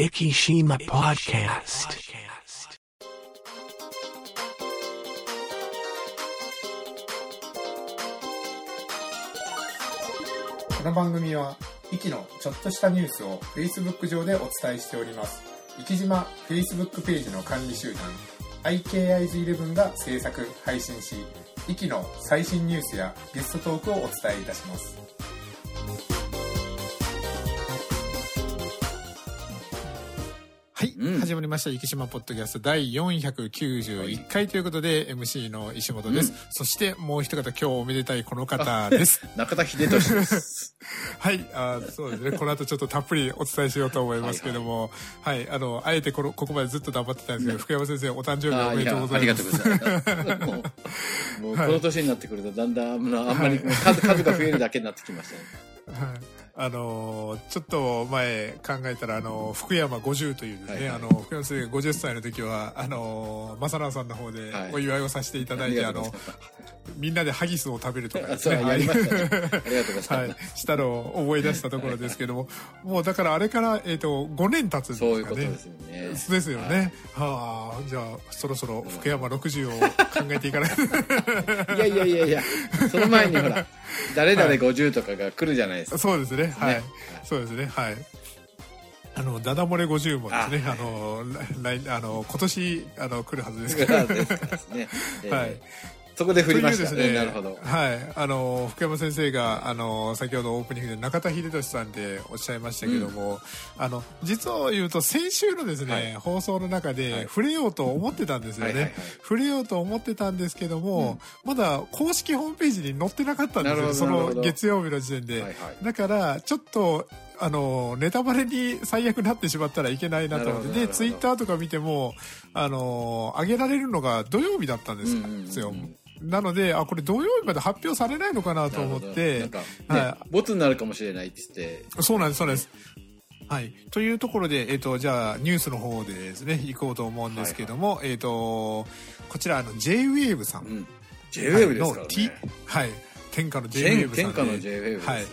Ikishima Podcast. この番組は、イキのちょっとしたニュースを Facebook 上でお伝えしております。生島 Facebook ページの管理集団、IKIG11 が制作、配信し、イキの最新ニュースやゲストトークをお伝えいたします。はい、うん始まりました。生島ポッドキャスト第491回ということで、MC の石本です。そしてもう一方、今日おめでたいこの方です。中田秀俊です。はい、あーそうですね。この後ちょっとたっぷりお伝えしようと思いますけども、はいあの、あえてこの、ここまでずっと黙ってたんですけど、福山先生、お誕生日おめでとうございます。ありがとうございます。もう、もうこの年になってくると、だんだん、あんまり、数が増えるだけになってきましたね。はいあのーちょっと前考えたら、あのー福山50というですね、はいはい。あのー福山先生が50歳の時は、あのー、正直さんの方ではい。お祝いをさせていただいて、あのありがとうございみんなでハギスを食べるとかですね。やりましたね。ありがとうござはいいます。、したのを思い出したところですけども、もうだからあれから、えっ、と、5年経つんですかね。そういうことですよね。ですよね。はあ、じゃあ、そろそろ福山 60を考えていかない。いやいやいやいや、その前にほら、誰々50とかが来るじゃないですか。そうですね。はい。はいそうですね。はい。あの、ダダ漏れ50もですね、あ,、あの、来、あの、今年、あの、来るはずですからですね。えーはい。そこで振りましたというですね。なるほど。はい。あの、福山先生が、あの、先ほどオープニングで中田秀俊さんでおっしゃいましたけども、あの、実を言うと先週のですね、はい放送の中で、はい触れようと思ってたんですよね。はいはいはい触れようと思ってたんですけども、まだ公式ホームページに載ってなかったんですよ。その月曜日の時点で。はいはいだから、ちょっと、あの、ネタバレに最悪なってしまったらいけないなと思って、で、ツイッターとか見ても、あの、上げられるのが土曜日だったんですよ。うんうんうんうんなので、あ、これ土曜日まで発表されないのかなと思ってほど、なんか、はね、ボツになるかもしれないって言って、そうなんです、そうなんです。はい。というところで、えっ、と、じゃあ、ニュースの方でですね、行こうと思うんですけども、えっ、と、こちら、あの、J-Wave さん。うん。J-Wave ですからの T ね。はい。天下の天 J-Wave さんで。天下の J-Wave ですよ。はい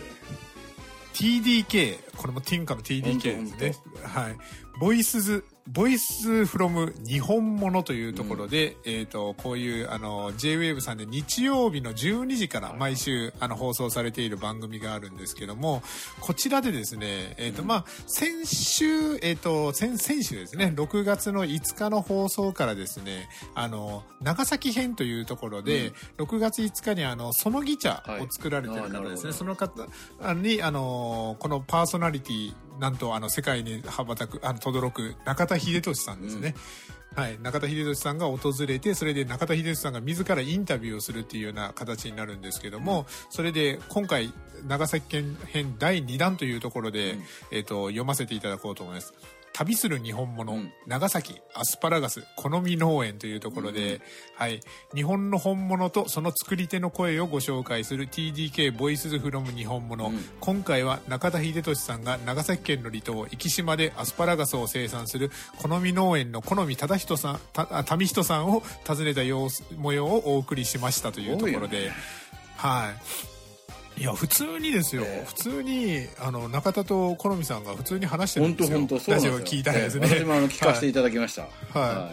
TDK、これも天下の TDK ですね。はい。ボイスズ、ボイスフロム日本物というところで、えっ、と、こういう、あの、J-Wave さんで日曜日の12時から毎週、あの、放送されている番組があるんですけども、こちらでですね、えっ、と、まあ、先週、えっ、と、先、先週ですね、6月の5日の放送からですね、あの、長崎編というところで、6月5日にあの、そのぎ茶を作られてる方ですね、はい。その方に、あの、このパーソナリティ、なんと、あの、世界に羽ばたく、あの、轟く、中田秀俊さんですね。はい。中田秀俊さんが訪れて、それで中田秀俊さんが自らインタビューをするっていうような形になるんですけども、それで、今回、長崎県編第2弾というところで、えっ、と、読ませていただこうと思います。旅する日本物、うん。長崎アスパラガス好み農園というところで、はい、日本の本物とその作り手の声をご紹介する TDK ボイスズフロム日本物、うん。今回は中田秀俊さんが長崎県の離島壱岐島でアスパラガスを生産する好み農園の好み忠人さんたあ民人さんを訪ねた様子模様をお送りしましたというところで、はいいや普通にですよ、ええ。普通にあの中田と好みさんが普通に話してるんですよ。本当本当そうなんですよ。ラジオを聞いたらですね、ええ私もあの聞かせていただきました。は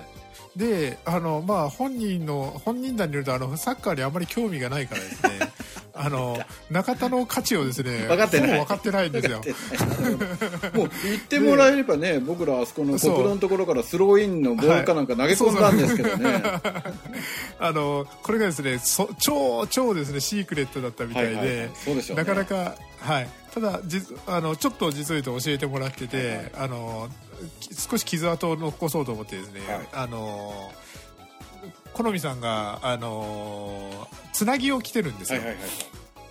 い。であのまあ本人の本人談によるとあのサッカーにあまり興味がないからですねあの中田の価値をですね分かってない。分かってないんですよ。もう言ってもらえればね、僕らあそこの国道のところからスローインのボールかなんか投げ込んだんですけどね。あのこれがですねそ超超ですねシークレットだったみたいで、はいはいはい。そうでしょうね。なかなかはい。ただじあのちょっと実を言うと教えてもらってて、はいはい。あのき少し傷跡を残そうと思ってですね、はい。あの好みさんがあのつなぎを着てるんですよ、はいはいは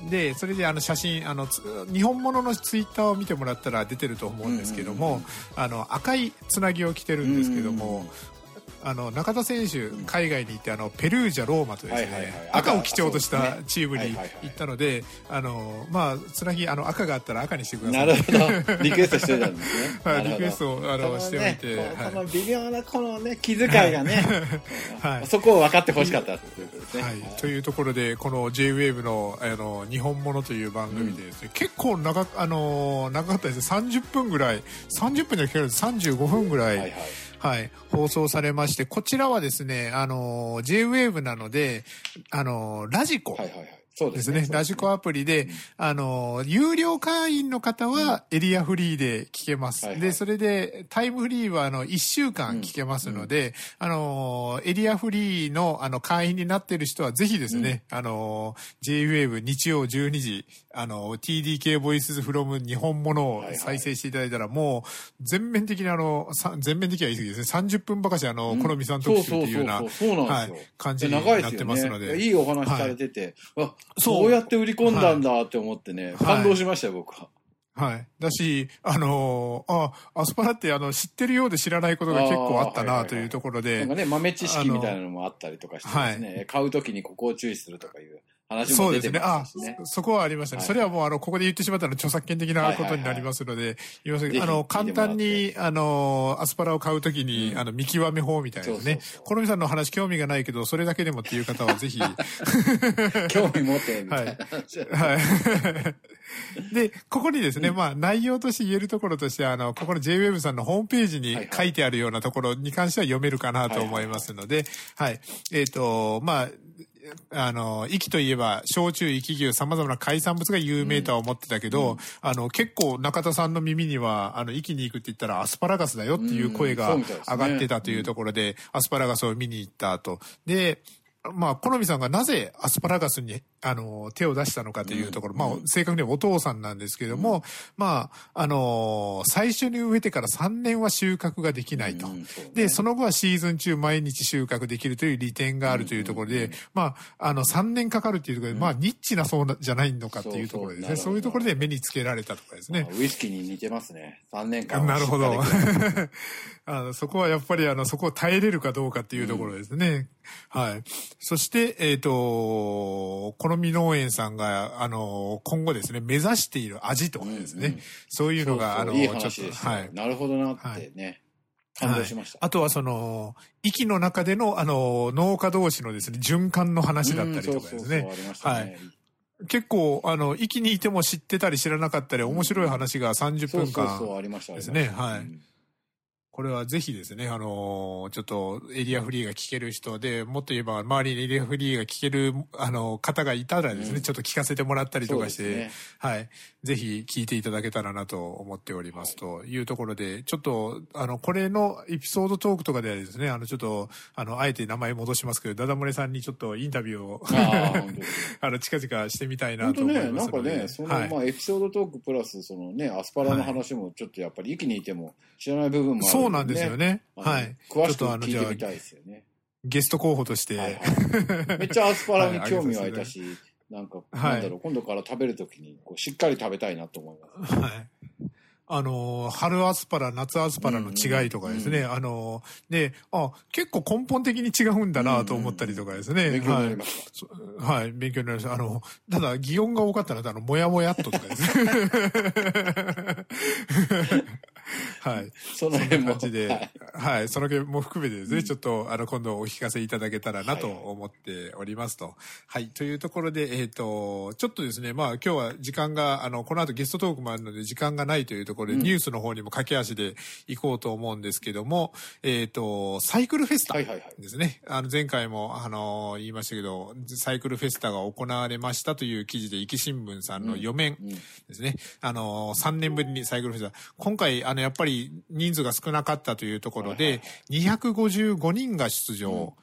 い。でそれであの写真あのつ日本物のツイッターを見てもらったら出てると思うんですけども、あの赤いつなぎを着てるんですけども、あの中田選手、海外に行ってあのペルージャローマとですね、赤を基調とし赤たチームに行ったので、あのまあつなぎあの赤があったら赤にしてくださ。ないるほど。リクエストしてたんですね。はい、リクエストをあのしておい。て、この微妙なこのね気遣いがね、はい。そこを分かってほしかったということですね、はい、というところでこの JWAVE のあの日本物という番組でですね、結構長あの長かったです。ね30分ぐらい。30分じゃなくて35分ぐらい、はいはいはい、放送されましてこちらはですねあの JWAVE なのであのラジコ、はいはいはい。そうでですすね。ラジコアプリで、あの、有料会員の方はエリアフリーで聞けます。で、それで、タイムフリーは、あの、1週間聞けますので、あの、エリアフリーの、あの、会員になっている人は、ぜひですね、あの、JWAVE 日曜12時、あの、TDK ボイスフロム日本ものをはいはい。再生していただいたら、もう、全面的にあの、さ全面的は言い過ぎですね。30分ばかし、あの、好みさん特集っていうような、そうそうそうそう。なんはいですよ、感じになってますので。いいお話されてて、あそう。やって売り込んだんだって思ってね、感動しましたよ僕は。はい。だし、あのーあ、アスパラってあの、知ってるようで知らないことが結構あったないというところで、なんかね豆知識みたいなのもあったりとかしてですね、買うときにここを注意するとかいう話そうですね。も出てまあすしね、そそこはありましたね。はい。それはもうあの、ここで言ってしまったら著作権的なことになりますので、言いません。けど、あの、簡単に、あの、アスパラを買うときに、うん。あの、見極め法みたいなですね。そうそうそう。コロミさんの話興味がないけど、それだけでもっていう方はぜひ、興味持ってみたいな。話、はい。で、ここにですね、まあ、内容として言えるところとして、あの、ここの JWEB さんのホームページにはいはい。書いてあるようなところに関しては読めるかなと思いますので、はい。えっ、と、まあ、あの、息といえば、焼酎、息牛、様々な海産物が有名とは思ってたけど、あの、結構中田さんの耳には、あの、息に行くって言ったらアスパラガスだよっていう声うんが上がってたというところで、アスパラガスを見に行った後。で、まあ、好みさんがなぜアスパラガスに、あの、手を出したのかというところ、うんまあ、正確にはお父さんなんですけども、まあ、あの最初に植えてから3年は収穫ができないと。で、その後はシーズン中毎日収穫できるという利点があるというところで、まあ、あの、3年かかるっていうところで、まあ、ニッチなそうなじゃないのかっていうところですね。そういうところで目につけられたとかですねまあ。ウイスキーに似てますね3年間 なるほど。あのそこはやっぱりあの、そこを耐えれるかどうかっていうところですね。はい。そして、えっ、と、好み農園さんが、あの、今後ですね、目指している味とかですね。うん。うんそういうのが、そうそうあの、いいちょっと、はい。なるほどなってね、感動しました、あとはその、息の中での、あの、農家同士のですね、循環の話だったりとかですうんそうそうそうね。ありましたね。結構、あの、息にいても知ってたり知らなかったり、面白い話が30そう分間。そうそうありました。ですね。はい。うんこれはぜひですね、あのーちょっとエリアフリーが聞ける人で、もっと言えば周りにエリアフリーが聞ける、あの、方がいたらですね、うんちょっと聞かせてもらったりとかして、ねはい。ぜひ聞いていただけたらなと思っておりますというところで、ちょっと、あの、これのエピソードトークとかではですね、あの、ちょっと、あの、あえて名前戻しますけど、ダダ漏れさんにちょっとインタビューを、あ の、近々してみたいなと思いますなんかので。ね、その、はいまあ、エピソードトークプラス、そのね、アスパラの話もちょっとやっぱり、息にいても知らない部分もあるそうなんですよ。ね。はい。詳しく聞いてみたいですよね。ゲスト候補として、めっちゃアスパラに興味湧いたし、なんか、はいなんだろう、今度から食べるときに、こう、しっかり食べたいなと思います。はい。あのー、春アスパラ、夏アスパラの違いとかですね。うんあのー、で、あ、結構根本的に違うんだなと思ったりとかですね。勉強にはいなりました。そはい、勉強になりました。あの、ただ、擬音が多かったので、あの、もやもやっととかですね。はい。その辺も。感じで、はいはい、その件も含めてですね、ちょっと、あの、今度お聞かせいただけたらなと思っておりますと。はい、というところで、えっ、と、ちょっとですね、まあ、今日は時間が、あの、この後ゲストトークもあるので、時間がないというところで、うんニュースの方にも駆け足で行こうと思うんですけども、えっ、と、サイクルフェスタ。ですね。あの、前回も、あの、言いましたけど、サイクルフェスタが行われましたという記事で、壱岐新聞さんの4面うんですね。あの、3年ぶりにサイクルフェスタ。今回、あの、やっぱり人数が少なかったというところで、255人が出場。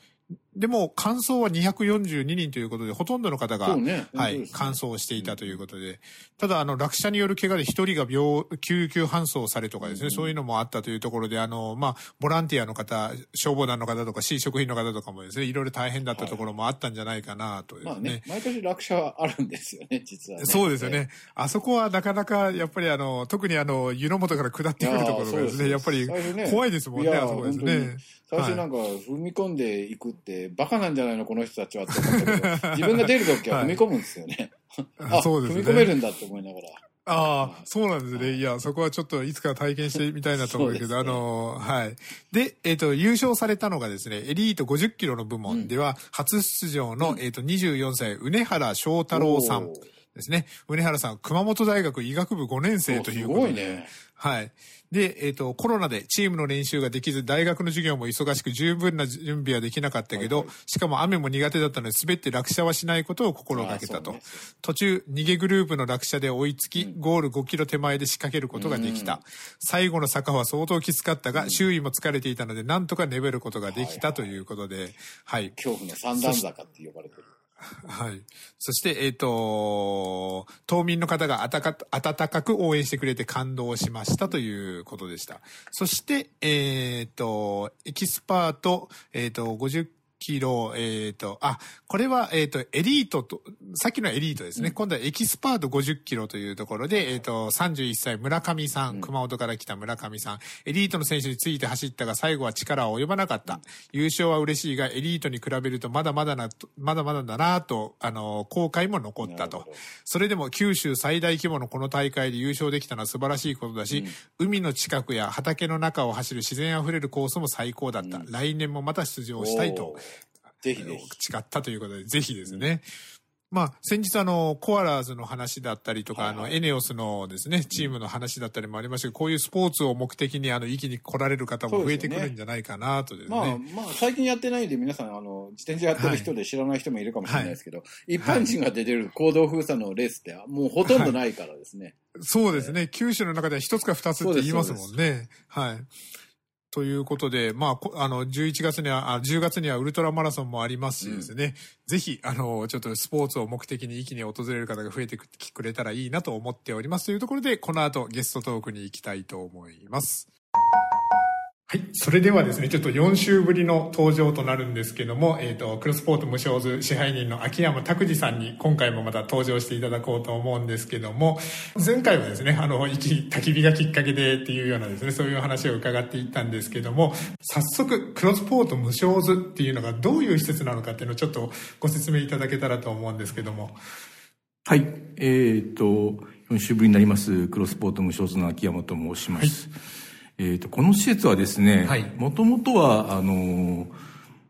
でも、完走は242人ということで、ほとんどの方が、ねはい、本当ですね完走していたということで、ただ、あの、落車による怪我で一人が病、救急搬送されとかですね、そういうのもあったというところで、あの、まあ、ボランティアの方、消防団の方とか、市職員の方とかもですね、いろいろ大変だったところもあったんじゃないかなとですね。まあね、毎年落車はあるんですよね、実は、ね。そうですよね。あそこはなかなか、やっぱりあの、特にあの、湯の本から下ってくるところがですね、いややっぱり怖いですもんね、あそこですね。最初なんか踏み込んでいくって、バカなんじゃないの、この人たちはって思ったけど、自分が出るときは踏み込むんですよね。あ、そうですね踏み込めるんだって思いながら。ああ、そうなんですね。いや、そこはちょっといつか体験してみたいなと思うけど、ねあの、はい。で、えっ、と、優勝されたのがですね、エリート50キロの部門では、初出場の、えっ、と、24歳、梅原翔太郎さんですね。梅原さん、熊本大学医学部5年生ということで。すごいね。はい。で、えっ、と、コロナでチームの練習ができず、大学の授業も忙しく十分な準備はできなかったけど、はいはしかも雨も苦手だったので、滑って落車はしないことを心がけたと。ね途中、逃げグループの落車で追いつき、ゴール5キロ手前で仕掛けることができた。最後の坂は相当きつかったが、周囲も疲れていたので、なんとか粘ることができたということで、はい。恐怖の三段坂って呼ばれてる。はい。そして、えっ、と、島民の方があたか温かく応援してくれて感動しましたということでした。そして、えっ、と、エキスパート、えっ、と、50キロ、えっ、と、あ、これは、えっ、と、エリートと、さっきのエリートですね。今度はエキスパート50キロというところで、えっ、と、31歳村上さん、熊本から来た村上さん、エリートの選手について走ったが最後は力は及ばなかった。優勝は嬉しいが、エリートに比べるとまだまだな、まだまだだなと、あの、後悔も残ったと。それでも九州最大規模のこの大会で優勝できたのは素晴らしいことだし、海の近くや畑の中を走る自然あふれるコースも最高だった。来年もまた出場したいと。ぜひぜひ。誓ったということで、ぜひですね。まあ、先日あの、コアラーズの話だったりとか、あの、エネオスのですね、チームの話だったりもありましたけど、こういうスポーツを目的にあの、域に来られる方も増えてくるんじゃないかなとですね。まあ、まあ、最近やってないんで、皆さん、あの、自転車やってる人で知らない人もいるかもしれないですけど、一般人が出てる行動封鎖のレースって、もうほとんどないからですね。そうですね。九州の中では一つか二つって言いますもんね。はい。ということで、まあこ、あの、11月には、あ10月にはウルトラマラソンもありますしですね、ぜひ、あの、ちょっとスポーツを目的に一気に訪れる方が増えてくれたらいいなと思っております。というところで、この後ゲストトークに行きたいと思います。はい。それではですね、ちょっと4週ぶりの登場となるんですけども、えっ、と、クロスポート無償図支配人の秋山拓司さんに今回もまた登場していただこうと思うんですけども、前回はですね、あの、一焚き火がきっかけでっていうようなですね、そういう話を伺っていったんですけども、早速、クロスポート無償図っていうのがどういう施設なのかっていうのをちょっとご説明いただけたらと思うんですけども。はい。えっ、と、4週ぶりになります、クロスポート無償図の秋山と申します。えっ、と、この施設はですねはい、もともとは、あの、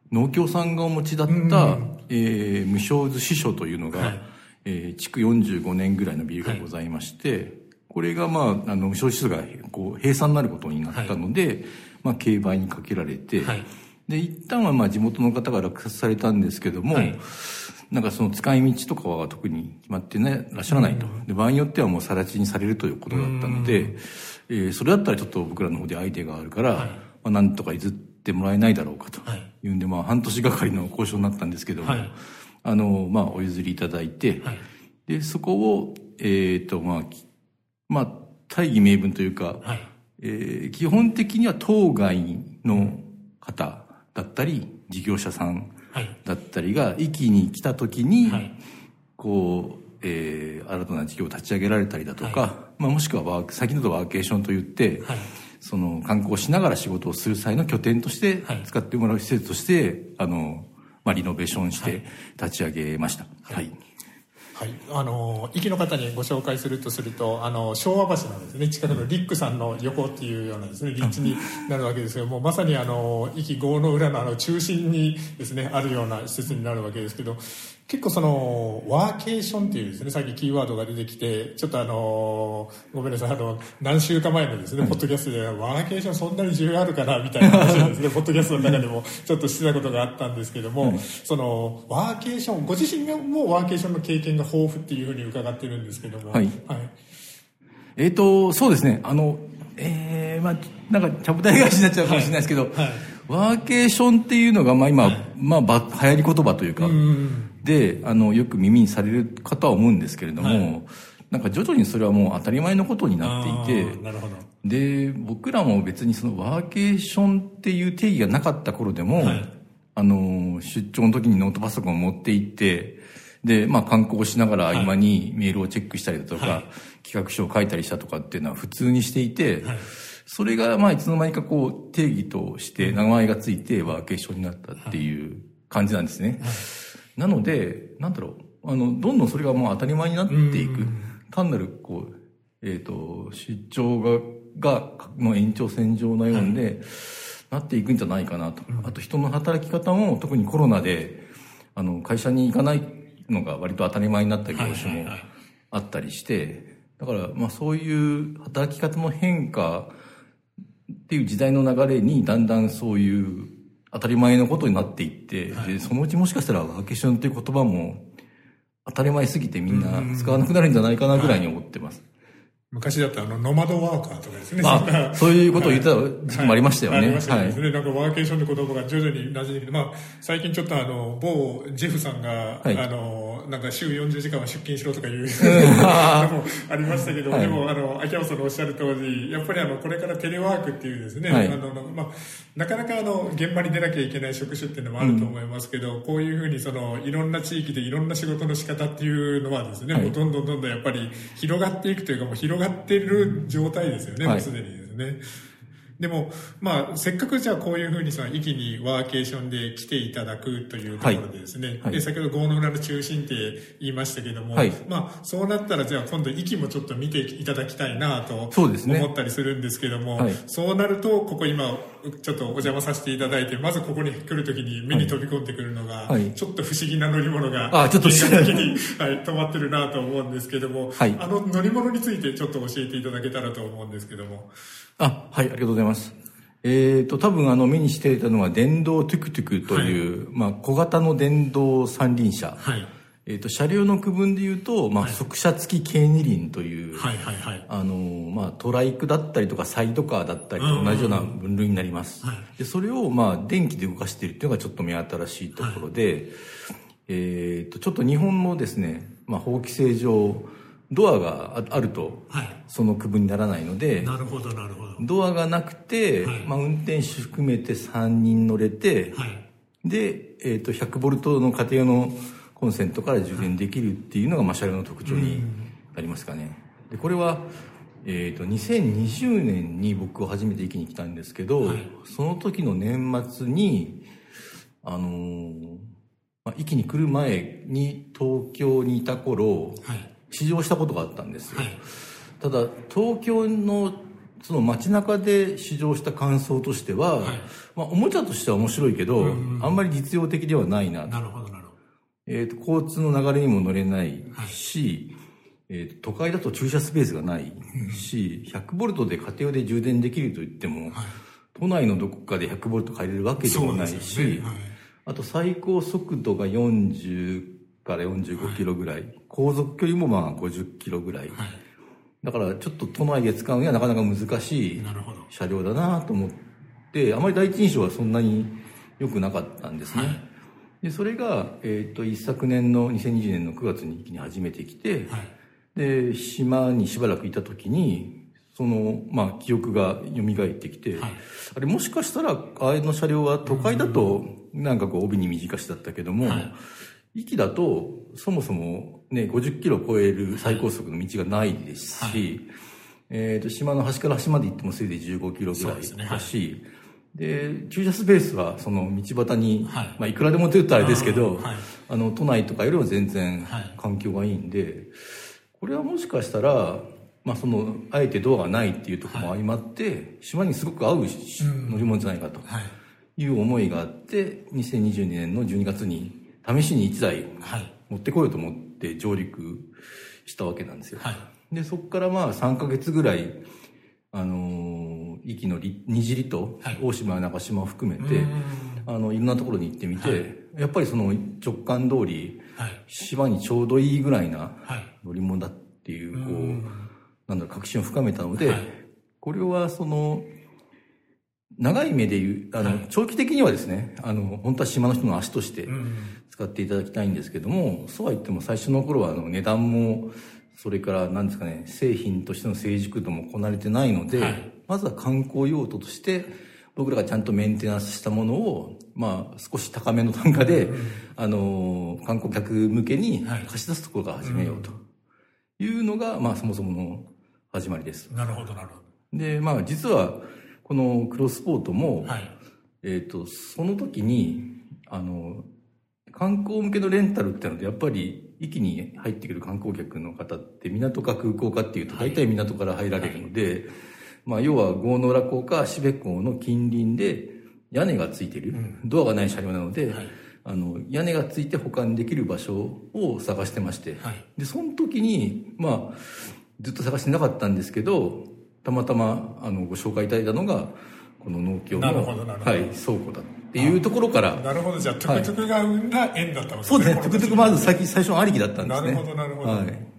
農協さんがお持ちだった、えー無償図支所というのが、はい。えー築45年ぐらいのビルがございまして、これが、まあ、あの、無償支所が、こう、閉鎖になることになったので、まあ、競売にかけられて、はい。で、一旦は、まあ、地元の方が落札されたんですけども、はい。なんかその使い道とかは特に決まってね、らっしゃらないと。で、場合によってはもう更地にされるということだったので、えーそれだったらちょっと僕らの方でアイデアがあるから、まあ、なんとか譲ってもらえないだろうかとはい。いうんで、まあ、半年がかりの交渉になったんですけども、はい。あの、まあ、お譲りいただいて、はい。で、そこを、えっ、と、まあ、きまあ、大義名分というか、はい。えー基本的には当該の方だったり、事業者さんはい。だったりが、域に来た時に、はい。こう、えー新たな事業を立ち上げられたりだとか、まあ、もしくはワーク、先ほどワーケーションと言って、はい。その観光しながら仕事をする際の拠点としてはい。使ってもらう施設として、あの、まあ、リノベーションして立ち上げました。はい。はい、あの駅の方にご紹介するとするとあの昭和橋のですね。近くのリックさんの横っていうようなですね立地になるわけですけどもまさにあの駅郷の裏のあの中心にですねあるような施設になるわけですけど結構そのワーケーションっていうですねさっきキーワードが出てきてちょっとあのごめんなさいあの何週間前のですね、ポッドキャストでワーケーションそんなに重要あるかなみたいな話をですね ポッドキャストの中でもちょっとしてたことがあったんですけども、そのワーケーションご自身がもうワーケーションの経験が豊富っていうふうに伺ってるんですけどもはい。えっ、と、そうですね。あの、えー、まあ、なんか、ちゃぶ台返しになっちゃうかもしれないですけど、はいワーケーションっていうのが、まあ今、まあば、流行り言葉というか、で、あの、よく耳にされるかとは思うんですけれども、なんか徐々にそれはもう当たり前のことになっていて。で、僕らも別にそのワーケーションっていう定義がなかった頃でも、あの、出張の時にノートパソコンを持って行って、で、まあ観光しながら合間にメールをチェックしたりだとか、企画書を書いたりしたとかっていうのは普通にしていて、それがまあいつの間にかこう定義として名前がついてワーケーションになったっていう感じなんですね。なので、なんだろう、あの、どんどんそれがもう当たり前になっていく。単なるこう、えっ、と、出張が、が、の延長線上のようで、なっていくんじゃないかなと。あと人の働き方も特にコロナで、あの、会社に行かないのが割と当たり前になった業種もあったりして、だから、まあそういう働き方の変化っていう時代の流れにだんだんそういう当たり前のことになっていって、で、そのうちもしかしたらワーケーションっていう言葉も当たり前すぎてみんな使わなくなるんじゃないかなぐらいに思ってます。昔だったらあの、ノマドワーカーとかですね。あそういうことを言ってた時期もありましたよね。ありましたよね。はい。それでなんかワーケーションって言葉が徐々に馴染んできて、まあ、最近ちょっとあの、某ジェフさんが、はい。あの、なんか週40時間は出勤しろとかいうのもありましたけど、はい。でもあの、秋山さんのおっしゃる通り、やっぱりあの、これからテレワークっていうですね、はい。あの、まあ、なかなかあの、現場に出なきゃいけない職種っていうのもあると思いますけど、こういうふうにその、いろんな地域でいろんな仕事の仕方っていうのはですね、はい。どんどんどんどんやっぱり広がっていくというか、もう広がってる状態ですよね、はい。もうすでにですね。でも、まあ、せっかくじゃあこういうふうにその、一気にワーケーションで来ていただくというところでですね、はい。で、先ほど郷の浦の中心って言いましたけども、はい。まあ、そうなったらじゃあ今度、息もちょっと見ていただきたいなとそうですね。思ったりするんですけども、はい。そうなると、ここ今、ちょっとお邪魔させていただいて、まずここに来るときに目に飛び込んでくるのが、はい。ちょっと不思議な乗り物が、あちょっと的に、はい、止まってるなと思うんですけども、はい。あの乗り物についてちょっと教えていただけたらと思うんですけども。あ、はい、ありがとうございます。えっ、と、多分あの目にしていたのは電動トゥクトゥクという、まあ小型の電動三輪車。はい。えっ、と、車両の区分で言うと、まあ速車付き軽二輪という、はいはいはい。あのまあ、トライクだったりとかサイドカーだったりと同じような分類になります、でそれを、まあ、電気で動かしているっていうのがちょっと目新しいところで、えー、とちょっと日本のですね、まあ、法規制上ドアがああるとはい。その区分にならないのでなるほどなるほど。ドアがなくて、はいまあ、運転手含めて3人乗れて、はい。で、えー、と100ボルトの家庭用のコンセントから充電できるっていうのが、まあ、車両の特徴になりますかね。でこれは、えー、と2020年に僕は初めて駅に来たんですけど、はいその時の年末に、あのーまあ、駅に来る前に東京にいた頃はい。試乗したことがあったんですよ。はい。ただ東京のその街中で試乗した感想としては、はい。まあ、おもちゃとしては面白いけど、あんまり実用的ではないなと。なるほどなるほど。えー、と交通の流れにも乗れないし、えーと都会だと駐車スペースがないし、100ボルトで家庭用で充電できると言っても、都内のどこかで100ボルト借りれるわけでもないし、ね。はい。あと最高速度が40から45キロぐらい、航続距離もまあ50キロぐらい、はい。だからちょっと都内で使うにはなかなか難しい。車両だなと思ってあまり第一印象はそんなに良くなかったんですね、でそれが、えー、と一昨年の2020年の9月に一気に始めてきて、はい。で島にしばらくいた時にその、まあ、記憶が蘇ってきて、はい。あれもしかしたらあの車両は都会だとなんかこう帯に短しだったけども、はい駅だとそもそもね50キロ超える最高速の道がないですし、えー、と島の端から端まで行ってもせいぜい15キロぐらいそうですねはい。だし、で駐車スペースはその道端に、はい。まあ、いくらでもと言ったらあれですけど、あの都内とかよりは全然はい。環境がいいんで、これはもしかしたら、まあ、そのあえてドアがないっていうところも相まって、島にすごく合うし乗り物じゃないかとはい。いう思いがあって2022年の12月に試しに1台はい。持ってこようと思って上陸したわけなんですよ。はい。でそこからまあ3ヶ月ぐらいあのー壱岐のり二尻とはい大島中島を含めて、あのいろんなところに行ってみて、はいやっぱりその直感通りはい。島にちょうどいいぐらいなはい。乗り物だっていうこうなんだろう確信を深めたので、はいこれはその長い目で言う、あの、はい長期的にはですね、あの、本当は島の人の足としてうん使っていただきたいんですけども、そうは言っても最初の頃はあの値段も、それから何ですかね、製品としての成熟度もこなれてないので、はい。まずは観光用途として、僕らがちゃんとメンテナンスしたものを、まあ、少し高めの単価で、あの、観光客向けにはい。貸し出すところから始めようというのが、まあ、そもそもの始まりです。なるほどなるほで、まあ、実は、このクロスポートも、どはい。えっ、と、その時に、あの、観光向けのレンタルってので、やっぱり、一気に入ってくる観光客の方って、港か空港かっていうと、大体港から入られるので、まあ、要は、郷野浦港か芦辺港の近隣で、屋根がついてる、ドアがない車両なので、はい。あの、屋根がついて保管できる場所を探してまして、はい。で、その時に、まあ、ずっと探してなかったんですけど、たまたま、あの、ご紹介いただいたのが、この農協の、はい、倉庫だっていうところから、なるほど。じゃあトゥクトゥクが生んだ縁だったわけですそうですね、トゥクトゥクまず先、最初のありきだったんですね。なるほどなるほど。はい。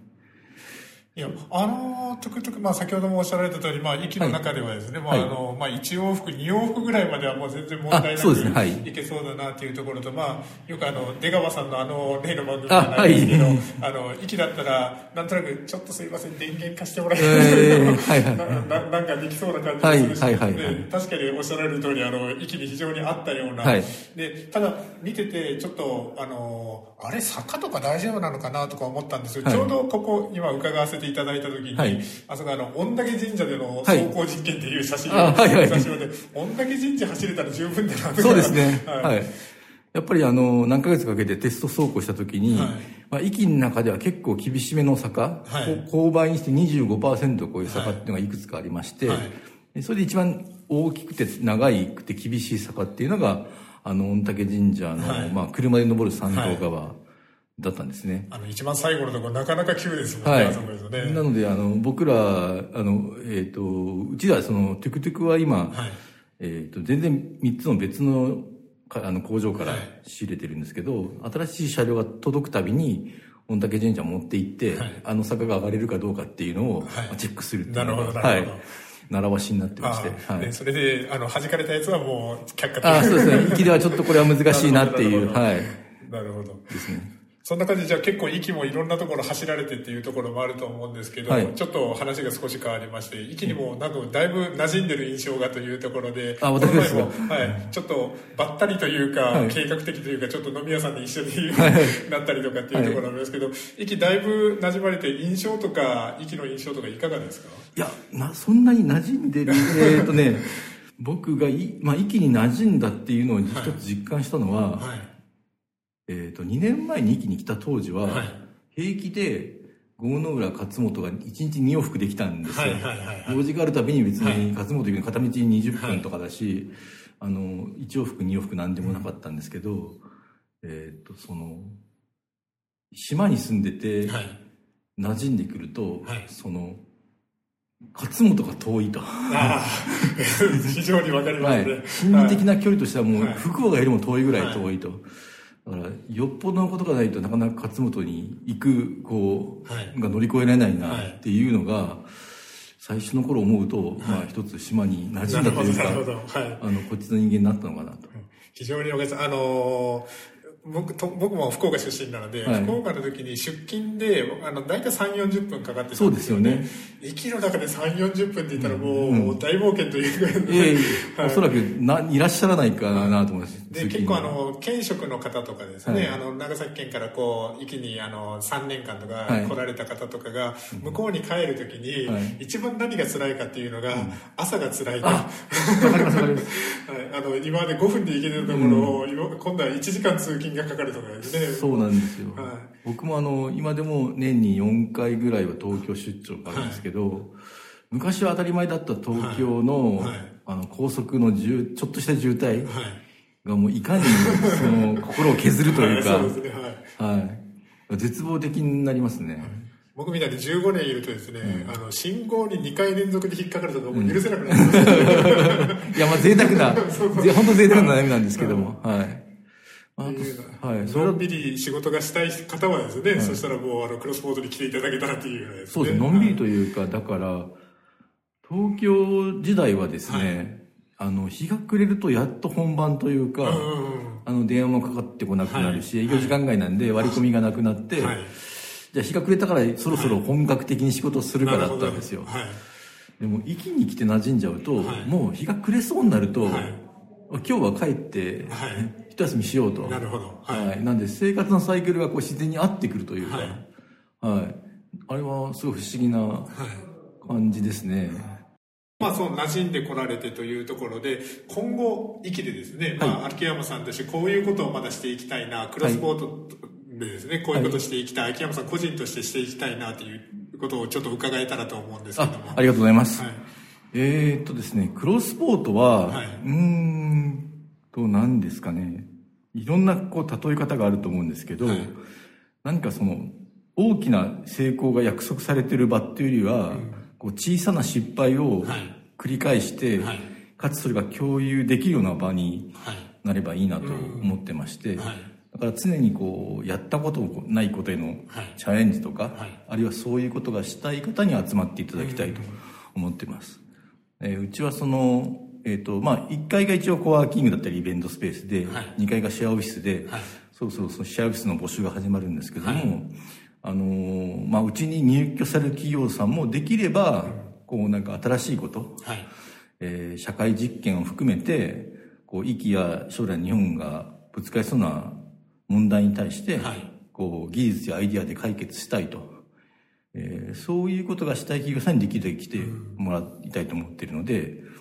いや、あのトゥクトゥク、まあ先ほどもおっしゃられた通り、まあ駅の中ではですね、まあはい。あの、まあ1往復、2往復ぐらいまではもう全然問題なくね。はい。いけそうだなっていうところと、まあよくあの、出川さんのあの例の番組じあゃない。ですけど、はいあの、駅だったら、なんとなくちょっとすいません、電源貸してもらええーないはいはい。なんかできそうな感じがするし、はいはいはいはい。で確かにおっしゃられる通り、あの、駅に非常にあったような、はい。で、ただ見てて、ちょっと、あの、あれ、坂とか大丈夫なのかなとか思ったんですよ。はい。ちょうどここ、今伺わせていただいた時に、はい。あそこあの、御嶽神社でのはい。走行実験っていう写真を、あはいはい。写真をで、御嶽神社走れたら十分だなそうですね。はい。はい。やっぱりあの、何ヶ月かけてテスト走行した時に、はい。まあ、駅の中では結構厳しめの坂、はい。こう勾配にして25%を超える坂っていうのがいくつかありまして、それで一番大きくて長いくて厳しい坂っていうのが、あの、御嶽神社の、はいまあ、車で登る山道側だったんですね。あの、一番最後のところ、なかなか急ですもんね、はい。ね。なので、あの、僕ら、あの、えっ、と、うちではその、トゥクトゥクは今、はいえっ、と、全然3つの別のかあの工場からはい仕入れてるんですけど、新しい車両が届くたびに、御嶽神社持って行って、はいあの坂が上がれるかどうかっていうのを、チェックするっていうなるほどなるほどはい。習わしになってまして、はい。それで、あの、弾かれたやつはもう、却下あそうですね。息ではちょっとこれは難しいなっていう、はい。なるほど。ですね。そんな感じで、じゃあ結構息もいろんなところ走られてっていうところもあると思うんですけど、はい。ちょっと話が少し変わりまして、息にもなんかだいぶ馴染んでる印象がというところで、あ私ですも、はい、ちょっとばったりというか、はい。計画的というか、ちょっと飲み屋さんで一緒に、なったりとかっていうところなんですけど、息だいぶ馴染まれて印象とか、息の印象とかいかがですか？いや、な、そんなに馴染んでる。えっとね、僕がい、まあ、息に馴染んだっていうのを一つ実感したのは、はい。えっと、2年前に息に来た当時は、はい平気で、郷野浦勝本が1日2往復できたんですよ。はいはいはいはい用事があるたびに別はいに勝本行くの片道20分とかだし、あの、1往復2往復なんでもなかったんですけど、えっと、その、島に住んでて、はい。馴染んでくると、はいその、勝本が遠いと。非常にわかりまはいすね。。心理的な距離としてはもうはい福岡よりも遠いぐらい遠いと。だから、よっぽどのことがないとなかなか勝本に行く、こう、はい。が乗り越えられないはい。なっていうのが、最初の頃思うと、まあ一つ島に馴染んだというかあの、こっちの人間になったのかなと。非常におかげさまあのー僕と僕も福岡出身なので、はい。福岡の時に出勤であの大体3 4 0分かかってたんでよね。ですすよね。駅の中で3 4 0分って言ったらもう,、うん。もう大冒険というか、いえいえ、はい。おそらくないらっしゃらないかなと思います。で結構あの県職の方とかですね、はい。あの長崎県からこう一気にあの3年間とかはい。来られた方とかが向こうに帰る時に、はい。一番何が辛いかっていうのが、朝が辛いと、あ の今まで5分で行けてるところを、今今度は1時間通勤がかかるとかですね。そうなんですよ。はい。僕もあの、今でも年に4回ぐらいは東京出張があるんですけど、昔は当たり前だった東京の、はい。はいあの高速の渋ちょっとした渋滞はい。がもういかにその心を削るというか、はい、そうですねはい。はい。絶望的になりますね。僕みたいに15年いるとですね、あの信号に2回連続で引っかかるとかもう許せなくなります、いや、まあ贅沢な、ぜ本当贅沢な悩みなんですけども、はい。はい。それはのんびり仕事がしたい方はですね、そしたらもうあのクロスポートに来ていただけたらっていうね。そうですね、のんびりというか、だから、東京時代はですね、あの日が暮れるとやっと本番というか、あの電話もかかってこなくなるし、はい。営業時間外なんで割り込みがなくなって、はい。じゃあ日が暮れたからそろそろ本格的に仕事をするからだったんですよ、はい。でも息に来て馴染んじゃうと、はい。もう日が暮れそうになると、はい。今日は帰って、はい。一休みしようと。なるほど。ははい。いなんで生活のサイクルがこう自然に合ってくるというか、ははい。いあれはすごい不思議なはい。感じですね、まあ、そう馴染んでこられてというところで今後生きでですね、まあ、秋山さんとしてこういうことをまだしていきたいなクロスポートでですね、こういうことをしていきたい、秋山さん個人としてしていきたいなということをちょっと伺えたらと思うんですけあども。ありがとうございます、はい。えー、っとですねクロスポートは、はい。うーんと何ですかねいろんなこう例え方があると思うんですけど、はい。何かその大きな成功が約束されてる場っていうよりは、こう小さな失敗をはい。繰り返して、はい。かつそれが共有できるような場にはい。なればいいなと思ってまして、はい。だから常にこうやったことないことへのはい。チャレンジとか、はい。あるいはそういうことがしたい方に集まっていただきたいと思ってます、えーうちはその、えーとまあ、1階が一応コワーキングだったりイベントスペースで、はい。2階がシェアオフィスで、はい。そろそろそのシェアオフィスの募集が始まるんですけども、はい。あのーまあ、うちに入居される企業さんもできれば、こうなんか新しいこと、はい。えー社会実験を含めてこう息や将来日本がぶつかりそうな問題に対して、はい。こう技術やアイディアで解決したいと、えーそういうことがしたい企業さんにできるだけ来てもらいたいと思っているので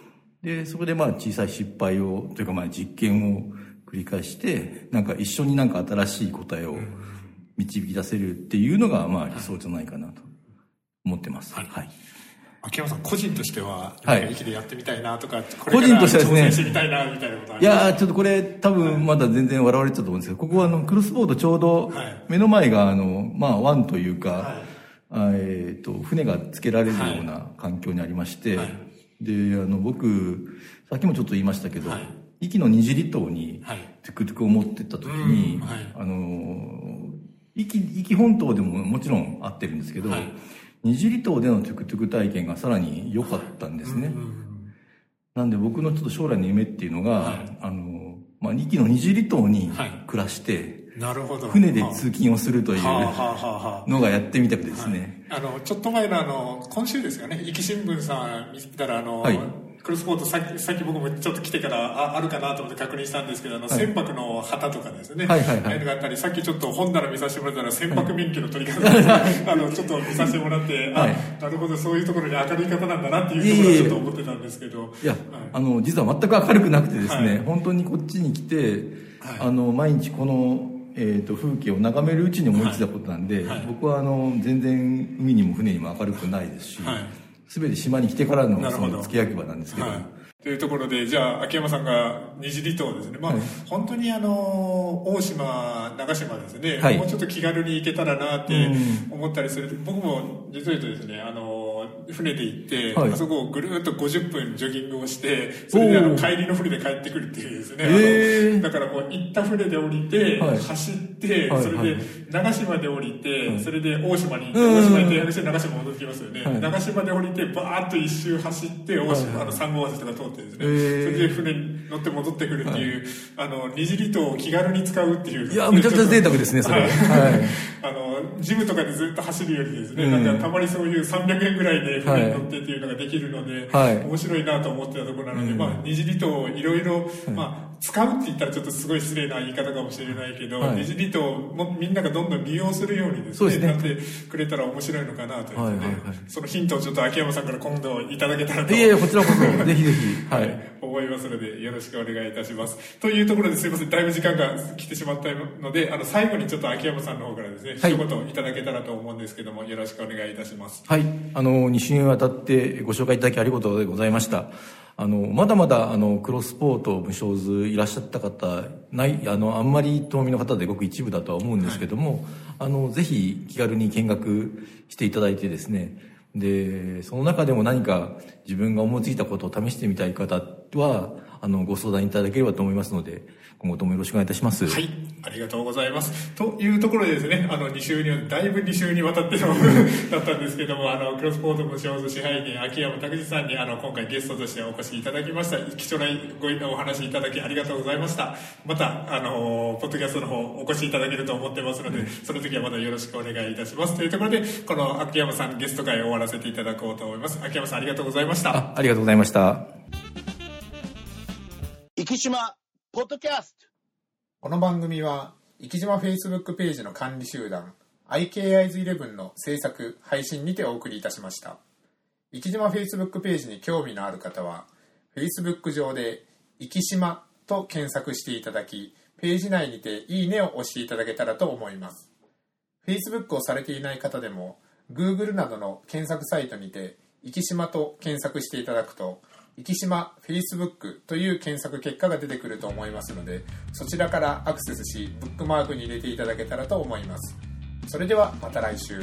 でそこでまあ小さい失敗をというかまあ実験を繰り返してなんか一緒になんか新しい答えを導き出せるっていうのがまあ理想じゃないかなと思ってます。はい。はい。秋山さん個人としては、はい。生きでやってみたいなとかこ個人としてはでしてみたいなみたいなことあいりますやーちょっとこれ多分まだ全然笑われてたと思うんですけど、ここはあのクロスボードちょうどはい。目の前があの、まあ湾というか、はい。あえっと、船がつけられるような環境にありまして、はいで、あの僕、さっきもちょっと言いましたけど、はい。壱岐の二次離島にはい。トゥクトゥクを持ってった時に、うんはい。あの、壱岐、壱岐本島でももちろん合ってるんですけど、はい。二次離島でのトゥクトゥク体験がさらに良かったんですね。なんで僕のちょっと将来の夢っていうのが、はい。あの、まあ、壱岐の二次離島にはい。暮らして、なるほど。船で通勤をするというのがやってみたくてですね。あのちょっと前のあの今週ですよね、壱岐新聞さん見たらあの、はい。クロスポートさっきさっき僕もちょっと来てからああるかなと思って確認したんですけどあの、はい。船舶の旗とかですね、はいはいはい。があったりさっきちょっと本棚見させてもらったら船舶免許の取り方、あのちょっと見させてもらって、はい。あなるほどそういうところに明るい方なんだなっていうところはちょっと思ってたんですけど。いや、あの、実は全く明るくなくてですね、はい。本当にこっちに来て、はい。あの、毎日この、えー、と風景を眺めるうちに思いついたことなんで、はい。僕はあの全然海にも船にも明るくないですし、はい。全て島に来てからのその付け焼き場なんですけど、はい、というところでじゃあ秋山さんが虹離島ですね、まあはい。本当にあの大島長島ですね、はい。もうちょっと気軽に行けたらなってうん。思ったりする。僕も実を言うとですねあの船で行って、はい。あそこをぐるっと50分ジョギングをしてそれであの帰りの船で帰ってくるっていうですね、だからこう行った船で降りて、はい。走って、はいそれで長島で降りて、はい。それで大島に行って、うん。大島に停泊して長島戻ってきますよね、はい。長島で降りてバーッと一周走って大島、あの三号橋とか通ってですね、それで船に乗って戻ってくるっていう、あの二次離島を気軽に使うっていう。いや、めちゃくちゃ贅沢ですね、それ。はい。はい。あのジムとかでずっと走るよりですね、うん。なんかたまにそういう300円ぐらいで船に乗ってっていうのができるので、はい。面白いなと思ってたところなので、うん。まあ、二次離島をいろいろ、まあ、使うって言ったらちょっとすごい失礼な言い方かもしれないけど、はい。二次離島をもみんながどんどん利用するようにですねね。なってくれたら面白いのかなというはいはいはい。そのヒントをちょっと秋山さんから今度いただけたらといえいえ、こちらこそ、ぜひぜひ。はい。思いますのでよろしくお願いいたします。というところですいません。だいぶ時間が来てしまったのであの最後にちょっと秋山さんの方からですね、はい。一言いただけたらと思うんですけどもよろしくお願いいたします。はい。あの、2週にわたってご紹介いただきありがとうございました。あの、まだまだ、あの、クロスポート無償図いらっしゃった方、ない、あの、あんまり遠見の方でごく一部だとは思うんですけども、あの、ぜひ気軽に見学していただいてですね、で、その中でも何か自分が思いついたことを試してみたい方は、あのご相談いただければと思いますので今後ともよろしくお願いいたしますはい、ありがとうございます。というところでですね、あの、2週には、だいぶ2週にわたっての だったんですけども、あの、クロスポート無償支配人、秋山拓司さんに、あの、今回ゲストとしてお越しいただきました。貴重なごお話いただきありがとうございました。また、あの、ポッドキャストの方お越しいただけると思ってますので、その時はまたよろしくお願いいたします。というところで、この秋山さんゲスト会を終わらせていただこうと思います。秋山さんありがとうございました。あありがとうございました生島ポッドキャストこの番組は、生島 Facebook ページの管理集団、IKIs11 の制作、配信にてお送りいたしました。生島 Facebook ページに興味のある方は、Facebook 上で、生島と検索していただき、ページ内にていいねを押していただけたらと思います。Facebook をされていない方でも、Google などの検索サイトにて、生島と検索していただくと、生島 Facebook という検索結果が出てくると思いますので、そちらからアクセスし、ブックマークに入れていただけたらと思います。それではまた来週。